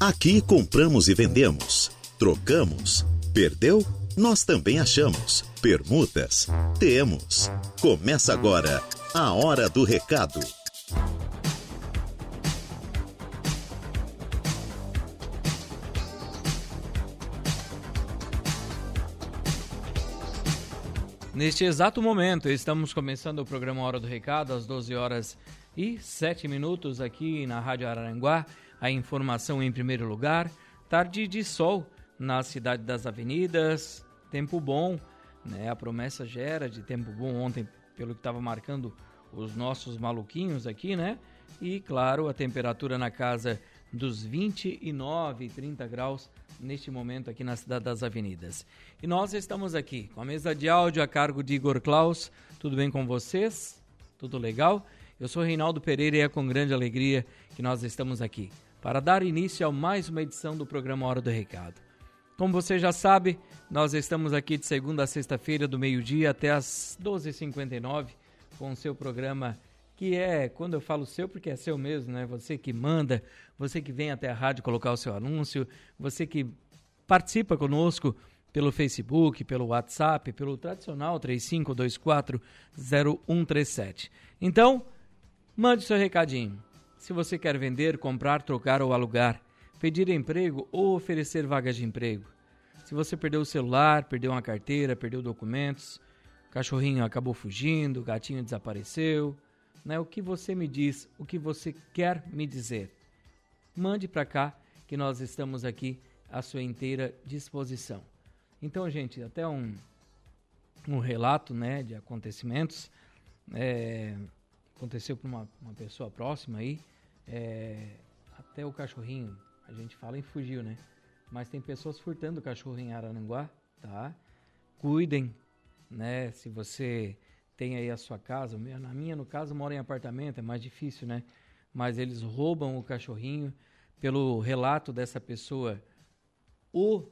Aqui compramos e vendemos, trocamos, perdeu? Nós também achamos. Permutas? Temos. Começa agora a Hora do Recado. Neste exato momento, estamos começando o programa Hora do Recado, às 12 horas e 7 minutos, aqui na Rádio Araranguá. A informação em primeiro lugar. Tarde de sol na cidade das avenidas, tempo bom, né? A promessa gera de tempo bom ontem, pelo que estava marcando os nossos maluquinhos aqui, né? E claro, a temperatura na casa dos 29 e 30 graus neste momento aqui na cidade das avenidas. E nós estamos aqui com a mesa de áudio a cargo de Igor Klaus. Tudo bem com vocês? Tudo legal? Eu sou Reinaldo Pereira e é com grande alegria que nós estamos aqui para dar início a mais uma edição do programa Hora do Recado. Como você já sabe, nós estamos aqui de segunda a sexta-feira, do meio-dia até as 12h59, com o seu programa que é, quando eu falo seu, porque é seu mesmo, né? Você que manda, você que vem até a rádio colocar o seu anúncio, você que participa conosco pelo Facebook, pelo WhatsApp, pelo tradicional 35240137. Então, mande seu recadinho. Se você quer vender, comprar, trocar ou alugar, pedir emprego ou oferecer vagas de emprego. Se você perdeu o celular, perdeu uma carteira, perdeu documentos, o cachorrinho acabou fugindo, o gatinho desapareceu, né? O que você me diz, o que você quer me dizer? Mande para cá que nós estamos aqui à sua inteira disposição. Então, gente, até um, um relato né, de acontecimentos. É, aconteceu com uma, uma pessoa próxima aí. É, até o cachorrinho, a gente fala em fugiu, né? Mas tem pessoas furtando o cachorro em Arananguá, tá? Cuidem, né? Se você tem aí a sua casa, na minha, no caso, mora em apartamento, é mais difícil, né? Mas eles roubam o cachorrinho. Pelo relato dessa pessoa, o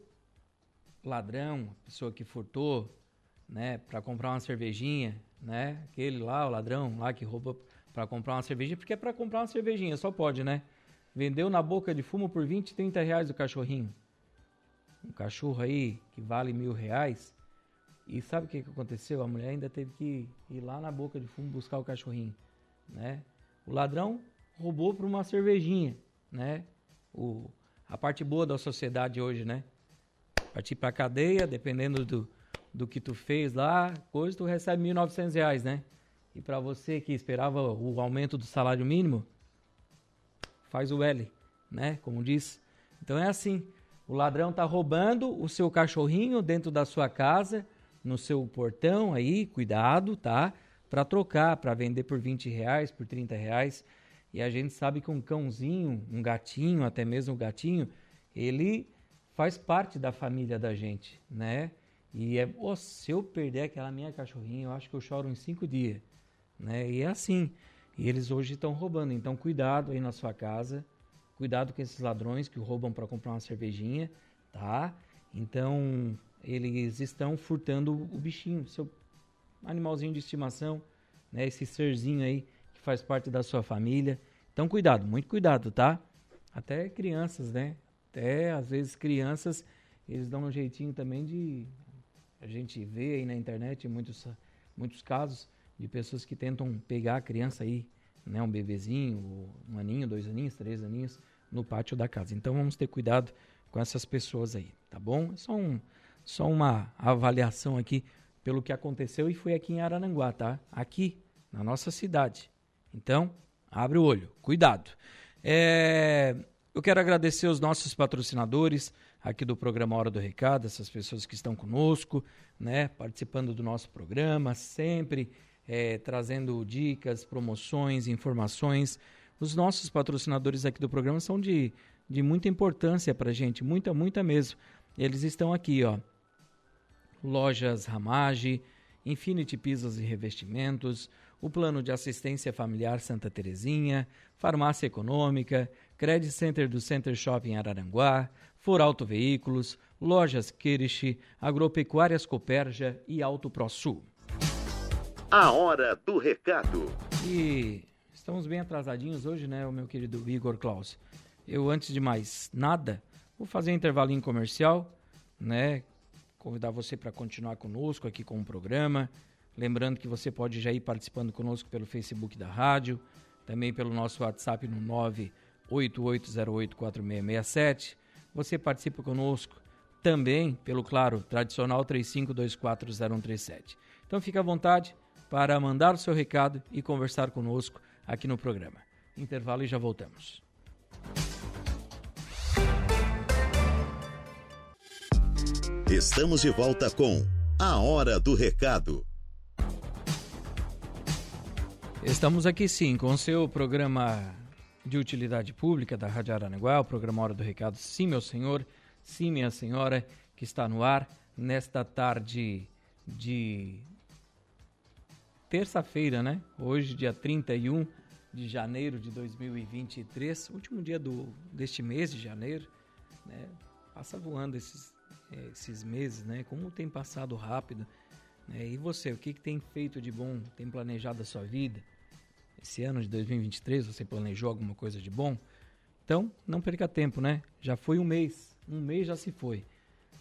ladrão, a pessoa que furtou, né, para comprar uma cervejinha, né? Aquele lá, o ladrão lá que rouba para comprar uma cervejinha, porque é para comprar uma cervejinha, só pode, né? Vendeu na boca de fumo por 20, 30 reais o cachorrinho. Um cachorro aí que vale mil reais, e sabe o que, que aconteceu? A mulher ainda teve que ir lá na boca de fumo buscar o cachorrinho, né? O ladrão roubou para uma cervejinha, né? O, a parte boa da sociedade hoje, né? Partir para cadeia, dependendo do, do que tu fez lá, coisa, tu recebe R$ 1.900, né? E para você que esperava o aumento do salário mínimo, faz o L, né? Como diz. Então é assim, o ladrão tá roubando o seu cachorrinho dentro da sua casa, no seu portão aí, cuidado, tá? Para trocar, para vender por 20 reais, por 30 reais. E a gente sabe que um cãozinho, um gatinho, até mesmo um gatinho, ele faz parte da família da gente, né? E é, oh, se eu perder aquela minha cachorrinha, eu acho que eu choro em cinco dias, né? E é assim. E eles hoje estão roubando, então cuidado aí na sua casa, cuidado com esses ladrões que roubam para comprar uma cervejinha, tá? Então eles estão furtando o bichinho, seu animalzinho de estimação, né? Esse serzinho aí que faz parte da sua família. Então cuidado, muito cuidado, tá? Até crianças, né? Até às vezes crianças, eles dão um jeitinho também de a gente vê aí na internet muitos muitos casos de pessoas que tentam pegar a criança aí, né, um bebezinho, um aninho, dois aninhos, três aninhos no pátio da casa. Então vamos ter cuidado com essas pessoas aí, tá bom? Só um só uma avaliação aqui pelo que aconteceu e foi aqui em Arananguá, tá? Aqui, na nossa cidade. Então, abre o olho, cuidado. É, eu quero agradecer os nossos patrocinadores aqui do programa Hora do Recado, essas pessoas que estão conosco, né, participando do nosso programa, sempre é, trazendo dicas, promoções, informações. Os nossos patrocinadores aqui do programa são de, de muita importância para a gente, muita, muita mesmo. Eles estão aqui, ó. Lojas Ramage, Infinity Pisos e Revestimentos, o Plano de Assistência Familiar Santa Terezinha, Farmácia Econômica, Credit Center do Center Shopping Araranguá, For Auto Veículos, Lojas Kirish, Agropecuárias Coperja e Auto ProSul. A hora do recado. E estamos bem atrasadinhos hoje, né, o meu querido Igor Klaus. eu antes de mais nada, vou fazer um intervalinho comercial, né? Convidar você para continuar conosco aqui com o programa. Lembrando que você pode já ir participando conosco pelo Facebook da rádio, também pelo nosso WhatsApp no 988084667. Você participa conosco também pelo, claro, tradicional 35240137. Então fique à vontade para mandar o seu recado e conversar conosco aqui no programa. Intervalo e já voltamos. Estamos de volta com A Hora do Recado. Estamos aqui sim com o seu programa de utilidade pública da Rádio Aranaguá, o programa Hora do Recado. Sim, meu senhor, sim, minha senhora, que está no ar nesta tarde de terça-feira, né? Hoje, dia 31 de janeiro de 2023, último dia do, deste mês de janeiro, né? Passa voando esses, é, esses meses, né? Como tem passado rápido. Né? E você, o que, que tem feito de bom? Tem planejado a sua vida? Esse ano de 2023, você planejou alguma coisa de bom? Então, não perca tempo, né? Já foi um mês, um mês já se foi,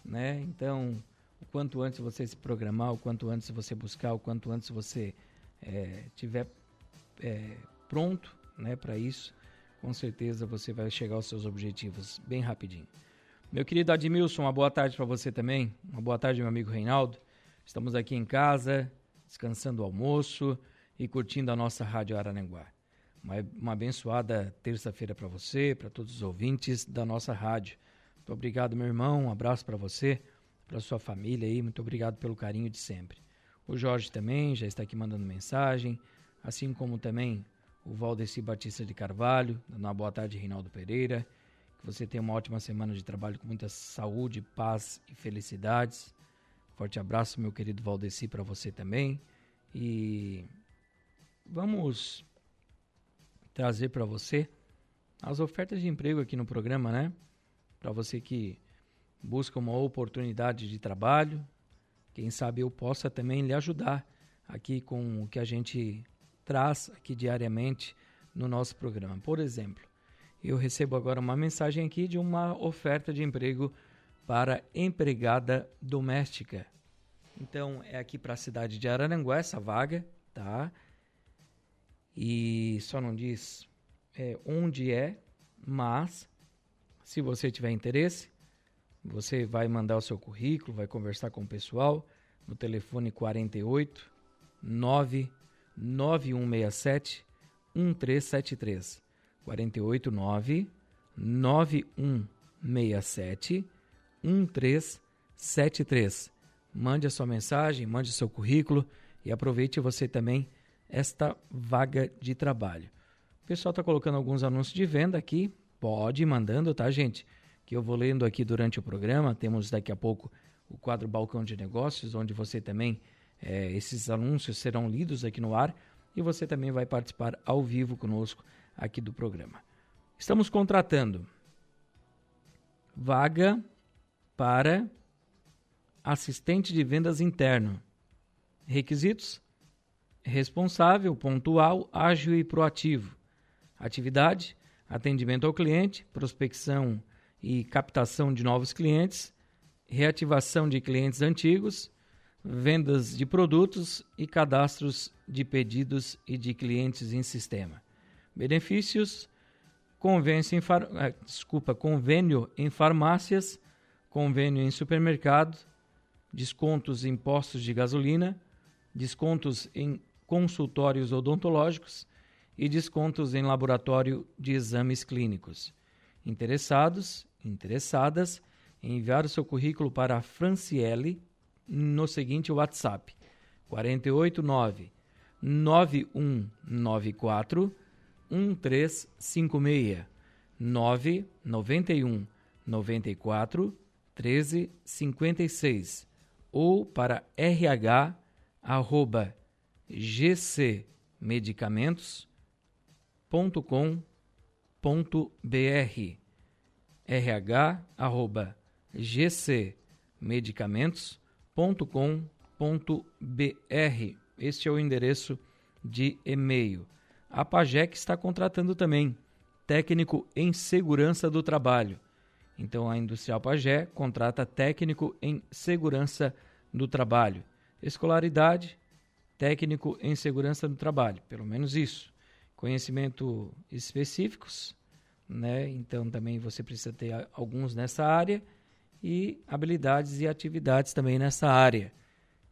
né? Então, o quanto antes você se programar, o quanto antes você buscar, o quanto antes você é, tiver é, pronto, né, para isso, com certeza você vai chegar aos seus objetivos bem rapidinho. Meu querido Admilson, uma boa tarde para você também. Uma boa tarde, meu amigo Reinaldo. Estamos aqui em casa, descansando o almoço e curtindo a nossa Rádio Araranguá. Uma, uma abençoada terça-feira para você, para todos os ouvintes da nossa rádio. Muito obrigado, meu irmão. Um abraço para você, para sua família aí. Muito obrigado pelo carinho de sempre. O Jorge também já está aqui mandando mensagem, assim como também o Valdeci Batista de Carvalho, dando uma boa tarde, Reinaldo Pereira. Que você tenha uma ótima semana de trabalho com muita saúde, paz e felicidades. Forte abraço, meu querido Valdeci, para você também. E vamos trazer para você as ofertas de emprego aqui no programa, né? Para você que busca uma oportunidade de trabalho, quem sabe eu possa também lhe ajudar aqui com o que a gente traz aqui diariamente no nosso programa. Por exemplo, eu recebo agora uma mensagem aqui de uma oferta de emprego para empregada doméstica. Então é aqui para a cidade de Araranguá essa vaga, tá? E só não diz é, onde é, mas se você tiver interesse, você vai mandar o seu currículo, vai conversar com o pessoal no telefone 48 9 9167 1373. 489 9167 1373. Mande a sua mensagem, mande o seu currículo e aproveite você também esta vaga de trabalho. O pessoal está colocando alguns anúncios de venda aqui. Pode ir mandando, tá, gente? Que eu vou lendo aqui durante o programa. Temos daqui a pouco o quadro Balcão de Negócios, onde você também, é, esses anúncios serão lidos aqui no ar e você também vai participar ao vivo conosco aqui do programa. Estamos contratando vaga para assistente de vendas interno. Requisitos: responsável, pontual, ágil e proativo. Atividade: atendimento ao cliente, prospecção e captação de novos clientes, reativação de clientes antigos, vendas de produtos e cadastros de pedidos e de clientes em sistema. Benefícios: em far... Ah, desculpa, convênio em farmácias, convênio em supermercado, descontos em postos de gasolina, descontos em consultórios odontológicos e descontos em laboratório de exames clínicos. Interessados, interessadas, enviar o seu currículo para a Franciele no seguinte WhatsApp: 489 9194 1356 991 94 1356 ou para rh arroba gcmedicamentos.com.br rh arroba gcmedicamentos.com.br Este é o endereço de e-mail. A Pagec está contratando também técnico em segurança do trabalho. Então, a Industrial Pagé contrata técnico em segurança do trabalho. Escolaridade, técnico em segurança do trabalho, pelo menos isso. Conhecimento específicos, né? Então, também você precisa ter alguns nessa área e habilidades e atividades também nessa área.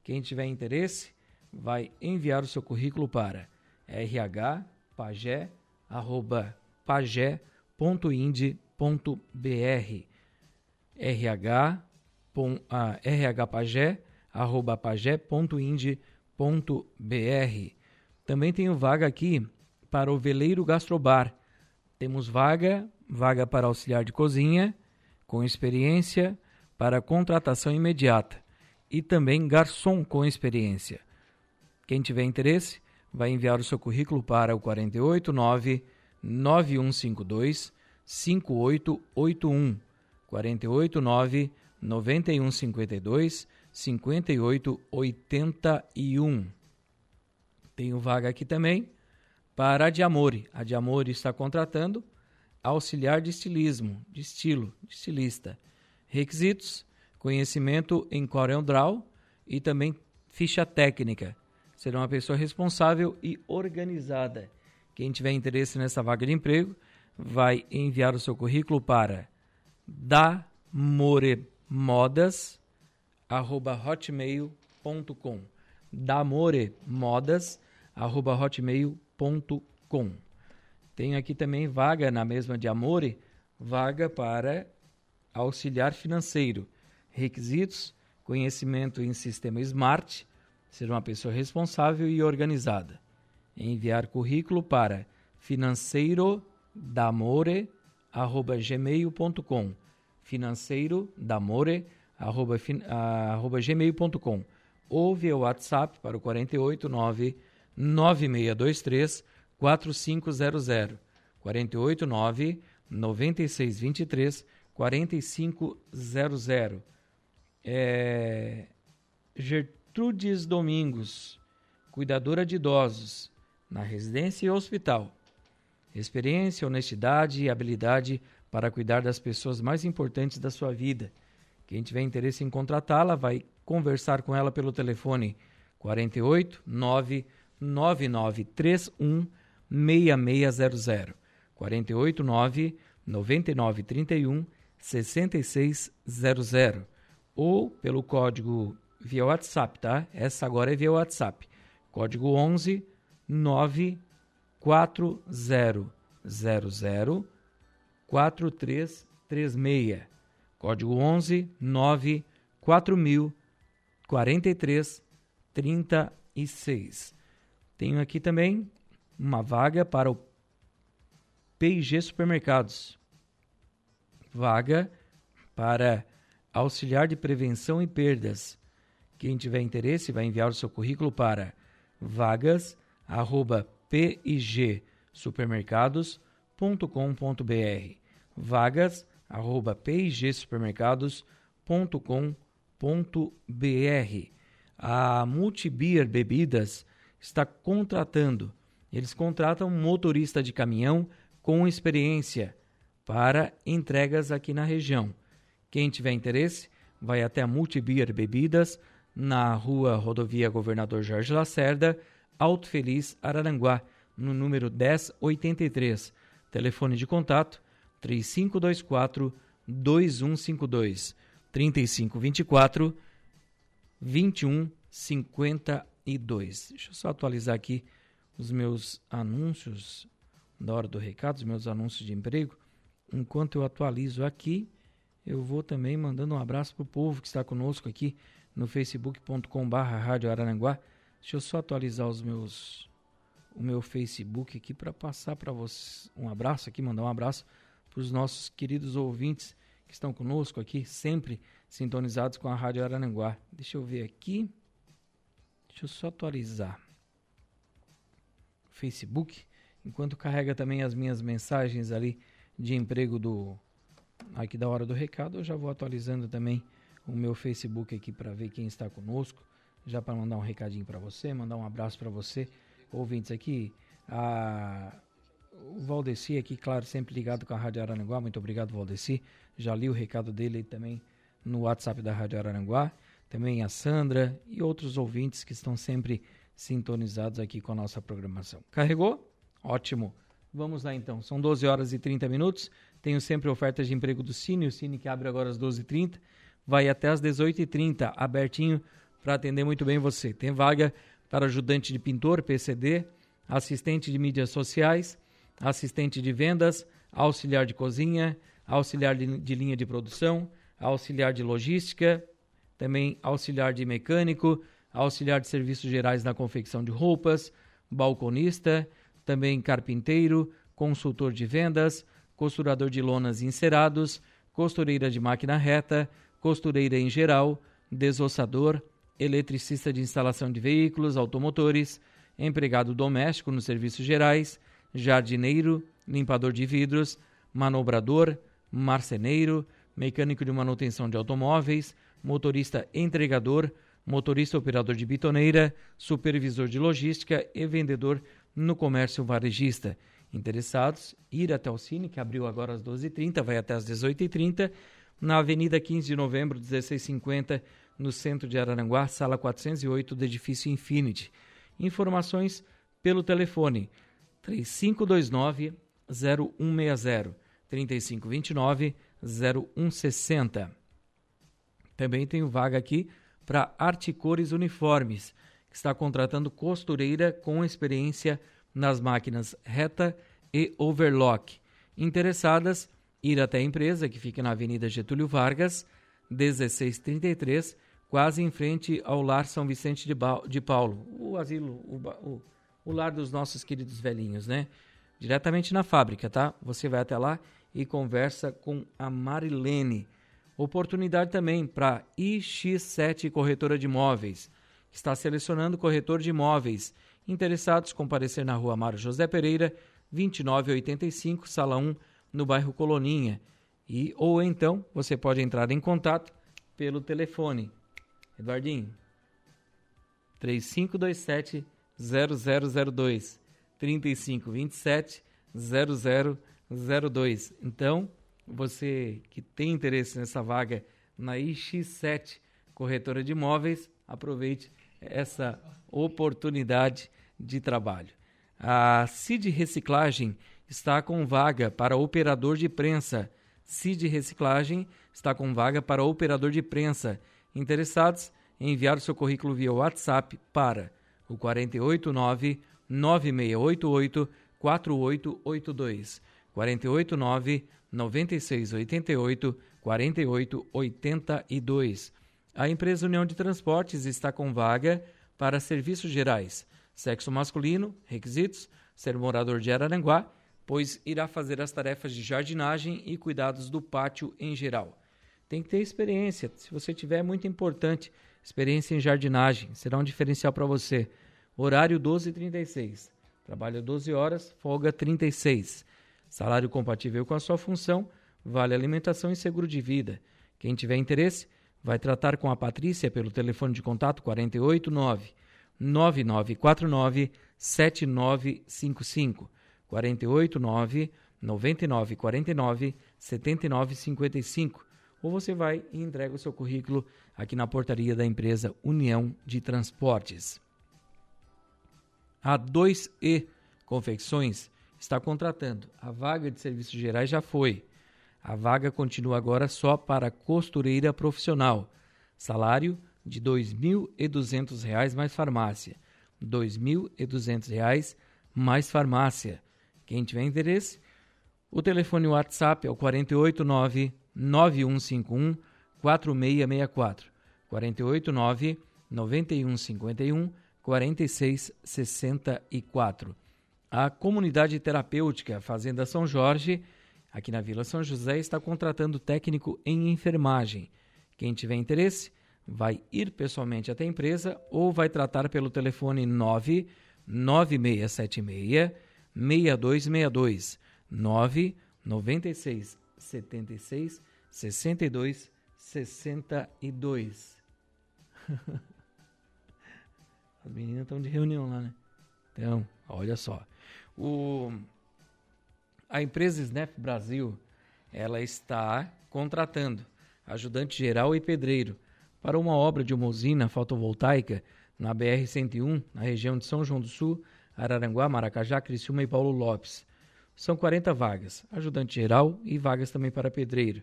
Quem tiver interesse, vai enviar o seu currículo para rh.pagé.ind.br rh, ah, rhpagé.pagé.ind.br Também tenho vaga aqui para o veleiro gastrobar. Temos vaga, vaga para auxiliar de cozinha, com experiência, para contratação imediata. E também garçom com experiência. Quem tiver interesse, vai enviar o seu currículo para o 489 9152 5881 489 9152 5881. Tenho vaga aqui também para a Diamore. A Diamore está contratando auxiliar de estilismo, de estilo, de estilista. Requisitos: conhecimento em Corel Draw e também ficha técnica será uma pessoa responsável e organizada. Quem tiver interesse nessa vaga de emprego vai enviar o seu currículo para damoremodas@hotmail.com. damoremodas@hotmail.com. Tenho aqui também vaga na mesma de Amore, vaga para auxiliar financeiro. Requisitos: conhecimento em sistema Smart ser uma pessoa responsável e organizada. Enviar currículo para financeirodamore@gmail.com. financeirodamore@gmail.com ou via WhatsApp para o 489 9623 4500 489 9623 4500 é, Gertrudes Domingos, cuidadora de idosos, na residência e hospital. Experiência, honestidade e habilidade para cuidar das pessoas mais importantes da sua vida. Quem tiver interesse em contratá-la, vai conversar com ela pelo telefone 48 99931 6600 48 9 9931 6600 ou pelo código via WhatsApp, tá? Essa agora é via WhatsApp. Código 11 94000 4336. Código 11 94000 43 36. Tenho aqui também uma vaga para o PIG Supermercados. Vaga para auxiliar de prevenção e perdas quem tiver interesse vai enviar o seu currículo para vagas@pigsupermercados.com.br. vagas@pigsupermercados.com.br. A Multibeer Bebidas está contratando. Eles contratam motorista de caminhão com experiência para entregas aqui na região. Quem tiver interesse, vai até a Multibeer Bebidas na rua Rodovia Governador Jorge Lacerda, Alto Feliz, Araranguá, no número 1083. Telefone de contato 3524 2152 3524 2152. Deixa eu só atualizar aqui os meus anúncios da hora do recado, os meus anúncios de emprego. Enquanto eu atualizo aqui, eu vou também mandando um abraço para o povo que está conosco aqui no facebook.com.br Rádio Araranguá. Deixa eu só atualizar os meus o meu Facebook aqui para passar para vocês um abraço aqui, mandar um abraço para os nossos queridos ouvintes que estão conosco aqui, sempre sintonizados com a Rádio Araranguá. Deixa eu ver aqui. Deixa eu só atualizar. Facebook, enquanto carrega também as minhas mensagens ali de emprego do aqui da hora do recado, eu já vou atualizando também o meu Facebook aqui para ver quem está conosco, já para mandar um recadinho para você, mandar um abraço para você, ouvintes aqui. A, Valdeci aqui, claro, sempre ligado com a Rádio Araranguá. Muito obrigado, Valdeci. Já li o recado dele também no WhatsApp da Rádio Araranguá. Também a Sandra e outros ouvintes que estão sempre sintonizados aqui com a nossa programação. Carregou? Ótimo. Vamos lá então. São 12 horas e 30 minutos. Tenho sempre ofertas de emprego do Cine, o Cine que abre agora às 12h30, vai até às 18h30, abertinho para atender muito bem você. Tem vaga para ajudante de pintor, PCD, assistente de mídias sociais, assistente de vendas, auxiliar de cozinha, auxiliar de, de linha de produção, auxiliar de logística, também auxiliar de mecânico, auxiliar de serviços gerais na confecção de roupas, balconista, também carpinteiro, consultor de vendas, costurador de lonas e encerados, costureira de máquina reta, costureira em geral, desossador, eletricista de instalação de veículos automotores, empregado doméstico nos serviços gerais, jardineiro, limpador de vidros, manobrador, marceneiro, mecânico de manutenção de automóveis, motorista entregador, motorista operador de bitoneira, supervisor de logística e vendedor no comércio varejista. Interessados, ir até o Cine, que abriu agora às 12h30, vai até às 18h30, na Avenida 15 de Novembro, 1650, no centro de Araranguá, sala 408 do edifício Infinity. Informações pelo telefone 3529 0160 3529 0160. Também tenho vaga aqui para Articores Uniformes, que está contratando costureira com experiência nas máquinas reta e overlock. Interessadas, ir até a empresa, que fica na Avenida Getúlio Vargas, 1633, quase em frente ao Lar São Vicente de, ba de Paulo, o asilo, o, o, o lar dos nossos queridos velhinhos, né? Diretamente na fábrica, tá? Você vai até lá e conversa com a Marilene. Oportunidade também para IX7 Corretora de Imóveis, que está selecionando corretor de imóveis. Interessados, comparecer na rua Mário José Pereira, 2985, sala 1, no bairro Coloninha. E, ou então, você pode entrar em contato pelo telefone Eduardinho. 3527 0002 3527 0002. Então, você que tem interesse nessa vaga na IX7 Corretora de Imóveis, aproveite essa oportunidade de trabalho. A CID Reciclagem está com vaga para operador de prensa. CID Reciclagem está com vaga para operador de prensa Interessados enviar o seu currículo via WhatsApp para o 489 9688 4882 489 9688 4882. A empresa União de Transportes está com vaga para serviços gerais. Sexo masculino, requisitos, ser morador de Araranguá, pois irá fazer as tarefas de jardinagem e cuidados do pátio em geral. Tem que ter experiência. Se você tiver, é muito importante. Experiência em jardinagem. Será um diferencial para você. Horário 12h36. Trabalha 12 horas, folga 36. Salário compatível com a sua função, vale alimentação e seguro de vida. Quem tiver interesse, vai tratar com a Patrícia pelo telefone de contato 489 9949 7955 489 9949 7955 ou você vai e entrega o seu currículo aqui na portaria da empresa União de Transportes. A 2E Confecções está contratando. A vaga de serviços gerais já foi. A vaga continua agora só para costureira profissional. Salário de R$ 2.200 mais farmácia. R$ 2.200 mais farmácia. Quem tiver interesse, o telefone WhatsApp é o 489 9151 4664 489 9151 4664. A comunidade terapêutica Fazenda São Jorge, aqui na Vila São José, está contratando técnico em enfermagem. Quem tiver interesse, vai ir pessoalmente até a empresa ou vai tratar pelo telefone 99676 6262 996 76 62 62. As meninas estão de reunião lá, né? Então, olha só. O a empresa Snap Brasil, ela está contratando ajudante geral e pedreiro para uma obra de uma usina fotovoltaica na BR-101, na região de São João do Sul, Araranguá, Maracajá, Criciúma e Paulo Lopes. São 40 vagas, ajudante geral e vagas também para pedreiro.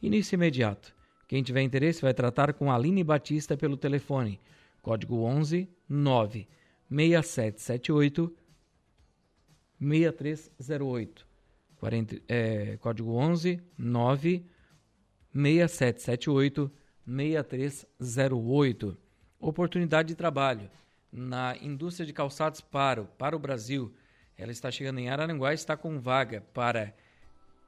Início imediato. Quem tiver interesse vai tratar com Aline Batista pelo telefone, código 11 9 6778 6308. 40, é, código 11 9 6778 6308. Oportunidade de trabalho na indústria de calçados para, para o Brasil. Ela está chegando em Araranguá e está com vaga para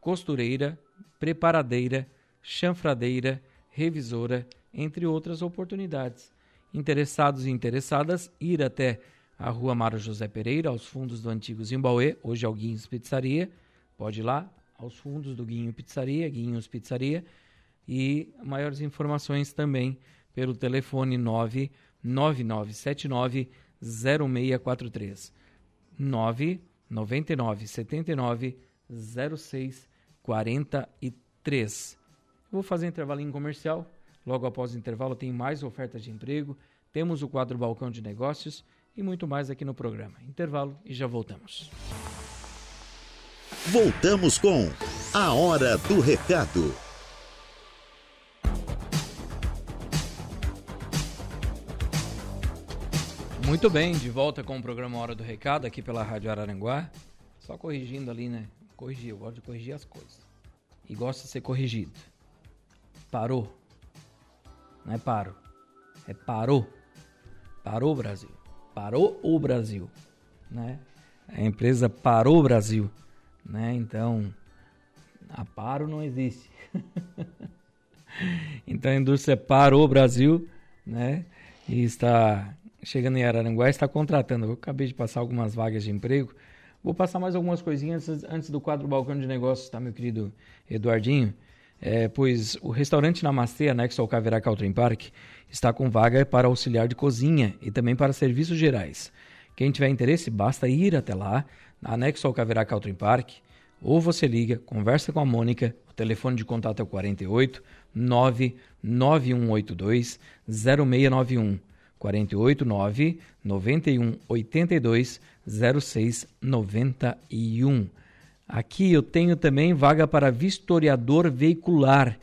costureira, preparadeira, chanfradeira, revisora, entre outras oportunidades. Interessados e interessadas, ir até a rua Mário José Pereira, aos fundos do antigo Zimbauê, hoje é o Guinhos Pizzaria. Pode ir lá, aos fundos do Guinho Pizzaria, Guinhos Pizzaria. E maiores informações também pelo telefone 99979 0643. 999 79 06 43. Vou fazer um intervalinho comercial. Logo após o intervalo tem mais ofertas de emprego, temos o quadro Balcão de Negócios e muito mais aqui no programa. Intervalo e já voltamos. Voltamos com A Hora do Recado. Muito bem, de volta com o programa Hora do Recado aqui pela Rádio Araranguá. Só corrigindo ali, né? Corrigir, eu gosto de corrigir as coisas. E gosto de ser corrigido. Parou. Não é paro. É parou. Parou o Brasil. Parou o Brasil. Né? A empresa parou o Brasil. Né? Então, a paro não existe. então a indústria parou o Brasil, né? E está chegando em Araranguá, está contratando. Eu acabei de passar algumas vagas de emprego. Vou passar mais algumas coisinhas antes, do quadro Balcão de Negócios, tá, meu querido Eduardinho? É, pois o restaurante Namastê, anexo ao Caverá Caltrim Park, está com vaga para auxiliar de cozinha e também para serviços gerais. Quem tiver interesse, basta ir até lá, anexo ao Caverá Caltrim Park, ou você liga, conversa com a Mônica, o telefone de contato é o 48 99182 0691. 489 91 82 06 91. Aqui eu tenho também vaga para vistoriador veicular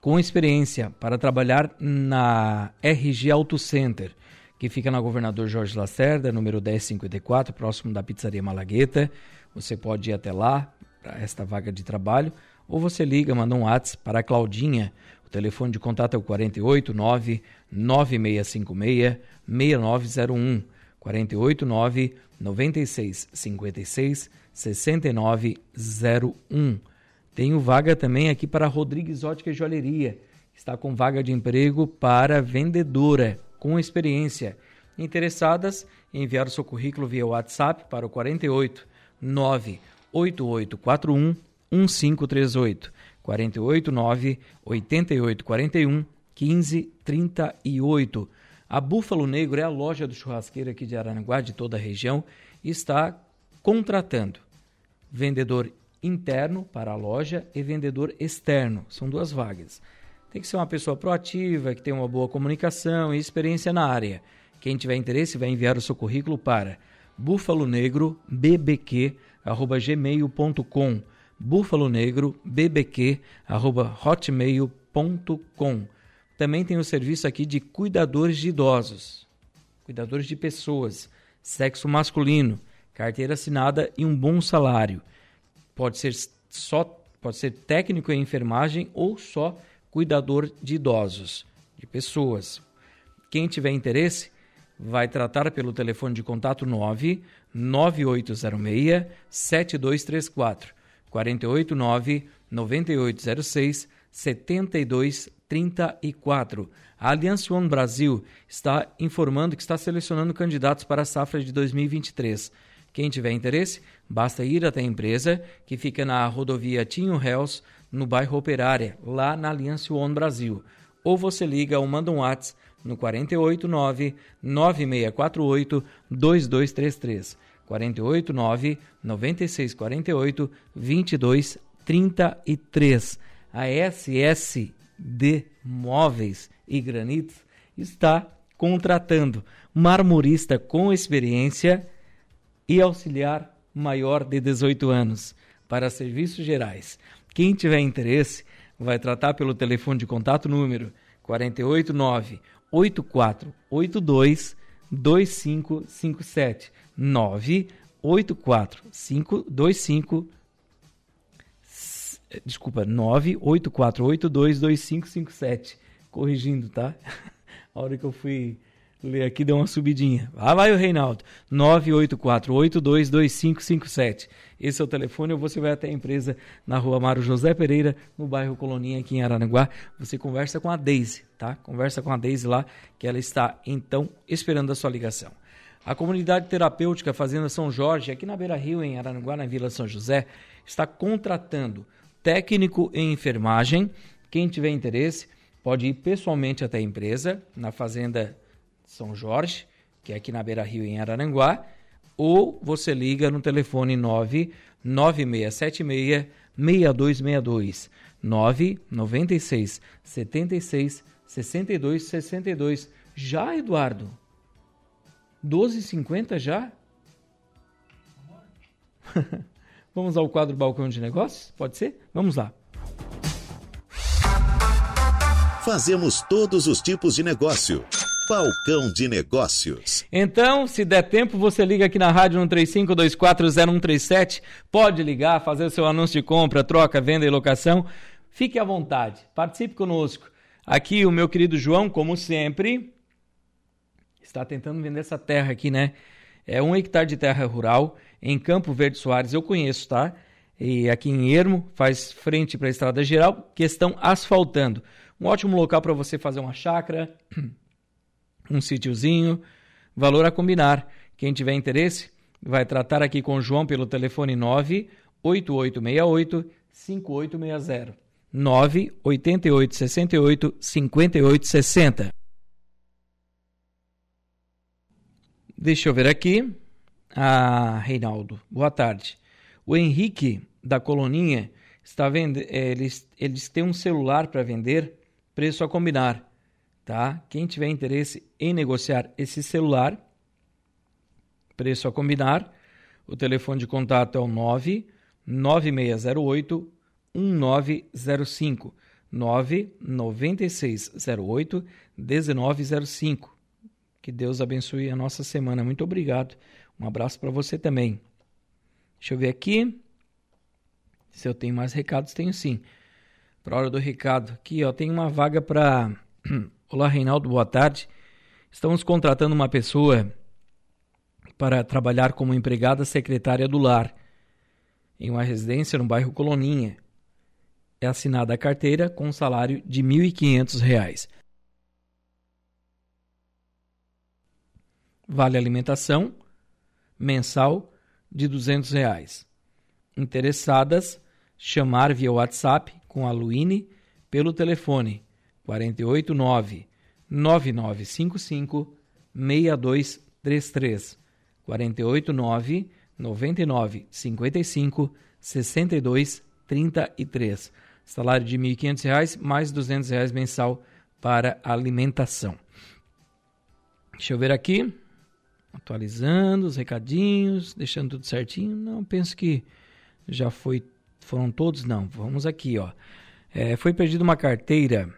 com experiência para trabalhar na RG Auto Center, que fica na Governador Jorge Lacerda, número 1054, próximo da Pizzaria Malagueta. Você pode ir até lá para esta vaga de trabalho ou você liga, manda um WhatsApp para a Claudinha telefone de contato é o 489 9656 6901 489 96 56 6901. Tenho vaga também aqui para Rodrigues Ótica e Joalheria. Está com vaga de emprego para vendedora com experiência. Interessadas, enviar o seu currículo via WhatsApp para o 48 98841 1538. 489 8841 1538. A Búfalo Negro é a loja do churrasqueiro aqui de Aranaguá, de toda a região, e está contratando vendedor interno para a loja e vendedor externo. São duas vagas. Tem que ser uma pessoa proativa, que tenha uma boa comunicação e experiência na área. Quem tiver interesse vai enviar o seu currículo para búfalonegrobbq@gmail.com búfalo negro hotmail.com. Também tem o serviço aqui de cuidadores de idosos, cuidadores de pessoas, sexo masculino, carteira assinada e um bom salário. Pode ser só pode ser técnico em enfermagem ou só cuidador de idosos, de pessoas. Quem tiver interesse, vai tratar pelo telefone de contato 9 9806 7234 489 9806 7234. A Aliança One Brasil está informando que está selecionando candidatos para a safra de 2023. Quem tiver interesse, basta ir até a empresa, que fica na rodovia Tinho Hells, no bairro Operária, lá na Aliança One Brasil. Ou você liga ou manda um WhatsApp no 489 9648 2233. 489 9648 2233. A SSD Móveis e Granitos está contratando marmorista com experiência e auxiliar maior de 18 anos para serviços gerais. Quem tiver interesse, vai tratar pelo telefone de contato número 489 8482 2557 984 525 desculpa 984822557 corrigindo tá? A hora que eu fui ler aqui deu uma subidinha lá vai o Reinaldo 984822557 esse é o telefone ou você vai até a empresa na rua Mário José Pereira, no bairro Coloninha, aqui em Aranaguá. Você conversa com a Deise, tá? Conversa com a Deise lá, que ela está, então, esperando a sua ligação. A comunidade terapêutica Fazenda São Jorge, aqui na Beira Rio, em Aranaguá, na Vila São José, está contratando técnico em enfermagem. Quem tiver interesse, pode ir pessoalmente até a empresa, na Fazenda São Jorge, que é aqui na Beira Rio, em Araranguá ou você liga no telefone 99676 6262 996 76 62 62. Já, Eduardo? 12,50 já? Vamos ao quadro Balcão de Negócios? Pode ser? Vamos lá. Fazemos todos os tipos de negócio Balcão de Negócios. Então, se der tempo, você liga aqui na rádio 135240137. Pode ligar, fazer o seu anúncio de compra, troca, venda e locação. Fique à vontade, participe conosco. Aqui o meu querido João, como sempre, está tentando vender essa terra aqui, né? É um hectare de terra rural em Campo Verde Soares, eu conheço, tá? E aqui em Ermo, faz frente para a estrada geral, que estão asfaltando. Um ótimo local para você fazer uma chácara, um sítiozinho, valor a combinar. Quem tiver interesse, vai tratar aqui com o João pelo telefone 98868 5860. 98868 5860. Deixa eu ver aqui. Ah, Reinaldo, boa tarde. O Henrique da Coloninha está vendo, é, eles, eles têm um celular para vender, preço a combinar tá? Quem tiver interesse em negociar esse celular, preço a combinar, o telefone de contato é o 99608 1905 99608 1905. Que Deus abençoe a nossa semana. Muito obrigado. Um abraço para você também. Deixa eu ver aqui. Se eu tenho mais recados, tenho sim. Para hora do recado, aqui ó, tem uma vaga para Olá, Reinaldo, boa tarde. Estamos contratando uma pessoa para trabalhar como empregada secretária do lar em uma residência no bairro Coloninha. É assinada a carteira com um salário de R$ 1.500. Vale alimentação mensal de 200 reais. Interessadas, chamar via WhatsApp com a Luine pelo telefone 489 9955 6233 489 99 55 62 33 salário de R$ 1.500 mais 200 reais mensal para alimentação. Deixa eu ver aqui, atualizando os recadinhos, deixando tudo certinho. Não, penso que já foi, foram todos, não. Vamos aqui, ó. É, foi perdida uma carteira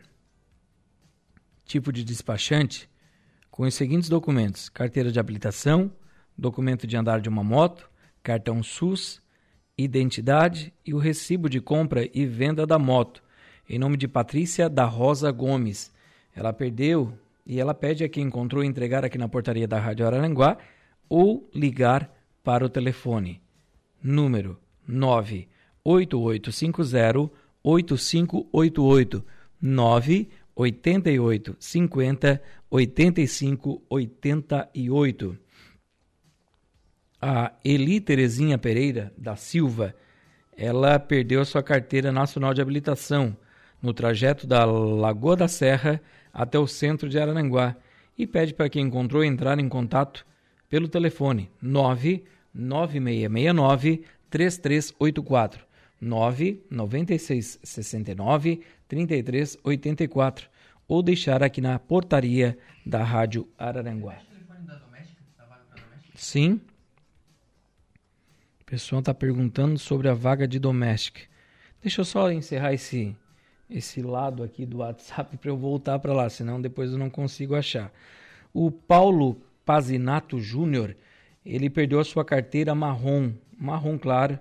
tipo de despachante com os seguintes documentos: carteira de habilitação, documento de andar de uma moto, cartão SUS, identidade e o recibo de compra e venda da moto, em nome de Patrícia da Rosa Gomes. Ela perdeu e ela pede a quem encontrou entregar aqui na portaria da Rádio Araranguá ou ligar para o telefone. Número 98850 8588 9 88 50 85 88. A Eli Terezinha Pereira da Silva, ela perdeu sua carteira nacional de habilitação no trajeto da Lagoa da Serra até o centro de Arananguá e pede para quem encontrou entrar em contato pelo telefone 9 9669 3384 996 69 3384 ou deixar aqui na portaria da Rádio Araranguá. Sim. O pessoal está perguntando sobre a vaga de doméstica. Deixa eu só encerrar esse, esse lado aqui do WhatsApp para eu voltar para lá, senão depois eu não consigo achar. O Paulo Pazinato Júnior, ele perdeu a sua carteira marrom, marrom claro,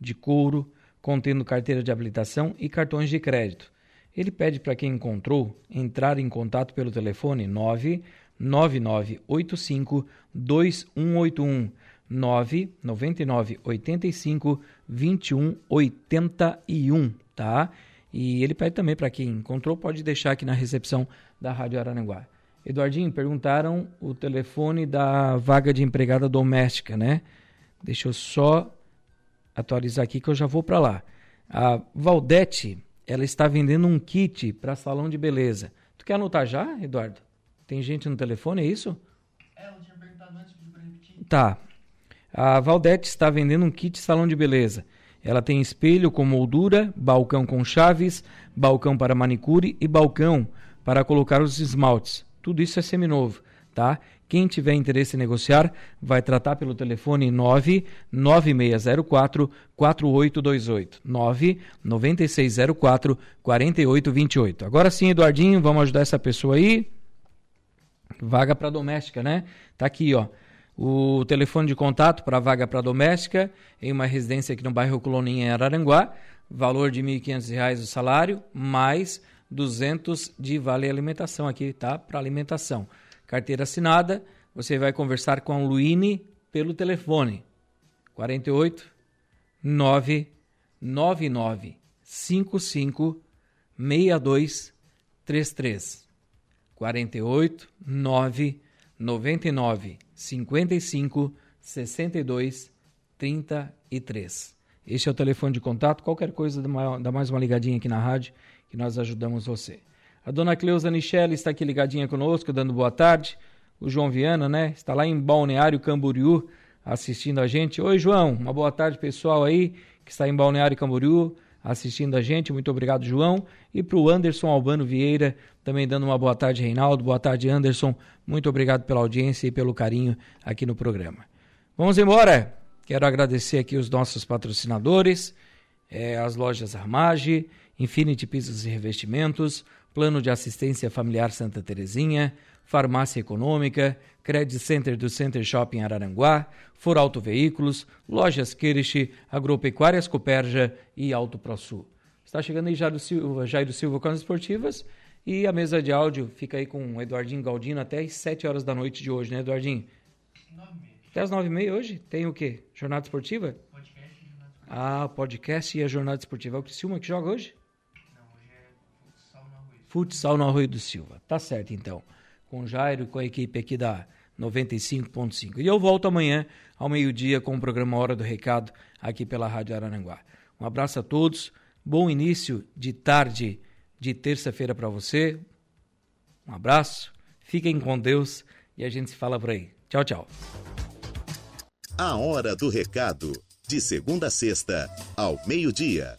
de couro, contendo carteira de habilitação e cartões de crédito. Ele pede para quem encontrou entrar em contato pelo telefone 99985 2181 999 85 2181, tá? E ele pede também para quem encontrou, pode deixar aqui na recepção da Rádio Araranguá. Eduardinho, perguntaram o telefone da vaga de empregada doméstica, né? Deixa eu só atualizar aqui que eu já vou para lá. A Valdete, ela está vendendo um kit para salão de beleza. Tu quer anotar já, Eduardo? Tem gente no telefone, é isso? É, eu tinha perguntado antes para repetir. Tá. A Valdete está vendendo um kit salão de beleza. Ela tem espelho com moldura, balcão com chaves, balcão para manicure e balcão para colocar os esmaltes. Tudo isso é seminovo, tá? Quem tiver interesse em negociar, vai tratar pelo telefone 99604 4828. 99604 4828. Agora sim, Eduardinho, vamos ajudar essa pessoa aí. Vaga para doméstica, né? Tá aqui, ó. O telefone de contato para vaga para doméstica em uma residência aqui no bairro Coloninha, em Araranguá. Valor de R$ 1.500 o salário, mais 200 de vale alimentação aqui, tá? Para alimentação carteira assinada, você vai conversar com a Luine pelo telefone 48 999 55 62 33 48 999 55 62 33. Este é o telefone de contato. Qualquer coisa, dá mais uma ligadinha aqui na rádio que nós ajudamos você. A dona Cleusa Nichelle está aqui ligadinha conosco, dando boa tarde. O João Viana, né? Está lá em Balneário Camboriú assistindo a gente. Oi, João. Uma boa tarde, pessoal aí que está em Balneário Camboriú assistindo a gente. Muito obrigado, João. E para o Anderson Albano Vieira, também dando uma boa tarde, Reinaldo. Boa tarde, Anderson. Muito obrigado pela audiência e pelo carinho aqui no programa. Vamos embora. Quero agradecer aqui os nossos patrocinadores, é, as lojas Armage, Infinity Pisos e Revestimentos, Plano de Assistência Familiar Santa Terezinha, Farmácia Econômica, Credit Center do Center Shopping Araranguá, For Auto Veículos, Lojas Kirish, Agropecuárias Coperja e Auto ProSul. Está chegando aí Jairo Silva, Jairo Silva com as esportivas e a mesa de áudio fica aí com o Eduardinho Galdino até as 7 horas da noite de hoje, né, Eduardinho? 9 Até as 9 e meia hoje? Tem o quê? Jornada esportiva? Podcast e jornada esportiva. Ah, podcast e a jornada esportiva. É o Criciúma que joga hoje? Futsal no Arroio do Silva. Tá certo, então. Com o Jairo e com a equipe aqui da 95.5. E eu volto amanhã ao meio-dia com o programa Hora do Recado aqui pela Rádio Araranguá. Um abraço a todos. Bom início de tarde de terça-feira para você. Um abraço. Fiquem com Deus e a gente se fala por aí. Tchau, tchau. A Hora do Recado. De segunda a sexta, ao meio-dia.